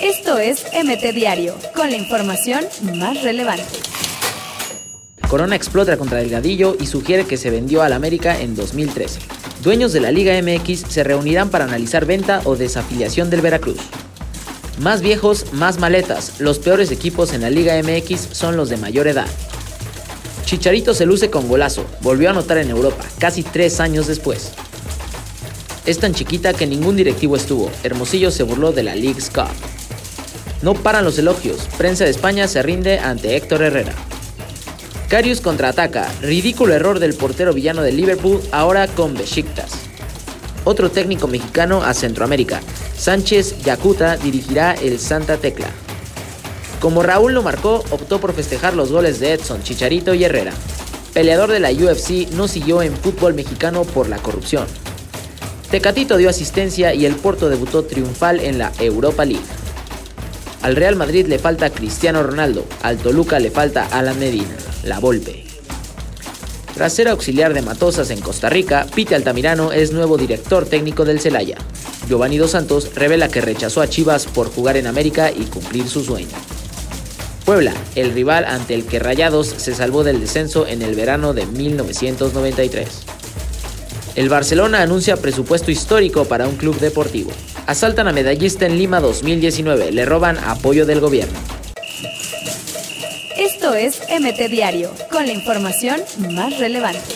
Esto es MT Diario, con la información más relevante. Corona explota contra Delgadillo y sugiere que se vendió al América en 2013. Dueños de la Liga MX se reunirán para analizar venta o desafiliación del Veracruz. Más viejos, más maletas. Los peores equipos en la Liga MX son los de mayor edad. Chicharito se luce con golazo. Volvió a anotar en Europa, casi tres años después. Es tan chiquita que ningún directivo estuvo. Hermosillo se burló de la League's Cup. No paran los elogios. Prensa de España se rinde ante Héctor Herrera. Carius contraataca. Ridículo error del portero villano de Liverpool, ahora con Besiktas. Otro técnico mexicano a Centroamérica. Sánchez Yacuta dirigirá el Santa Tecla. Como Raúl lo marcó, optó por festejar los goles de Edson, Chicharito y Herrera. Peleador de la UFC no siguió en fútbol mexicano por la corrupción. Tecatito dio asistencia y el Porto debutó triunfal en la Europa League. Al Real Madrid le falta Cristiano Ronaldo, al Toluca le falta Alan Medina, la Volpe. Tras ser auxiliar de Matosas en Costa Rica, Pite Altamirano es nuevo director técnico del Celaya. Giovanni Dos Santos revela que rechazó a Chivas por jugar en América y cumplir su sueño. Puebla, el rival ante el que Rayados se salvó del descenso en el verano de 1993. El Barcelona anuncia presupuesto histórico para un club deportivo. Asaltan a medallista en Lima 2019, le roban apoyo del gobierno. Esto es MT Diario, con la información más relevante.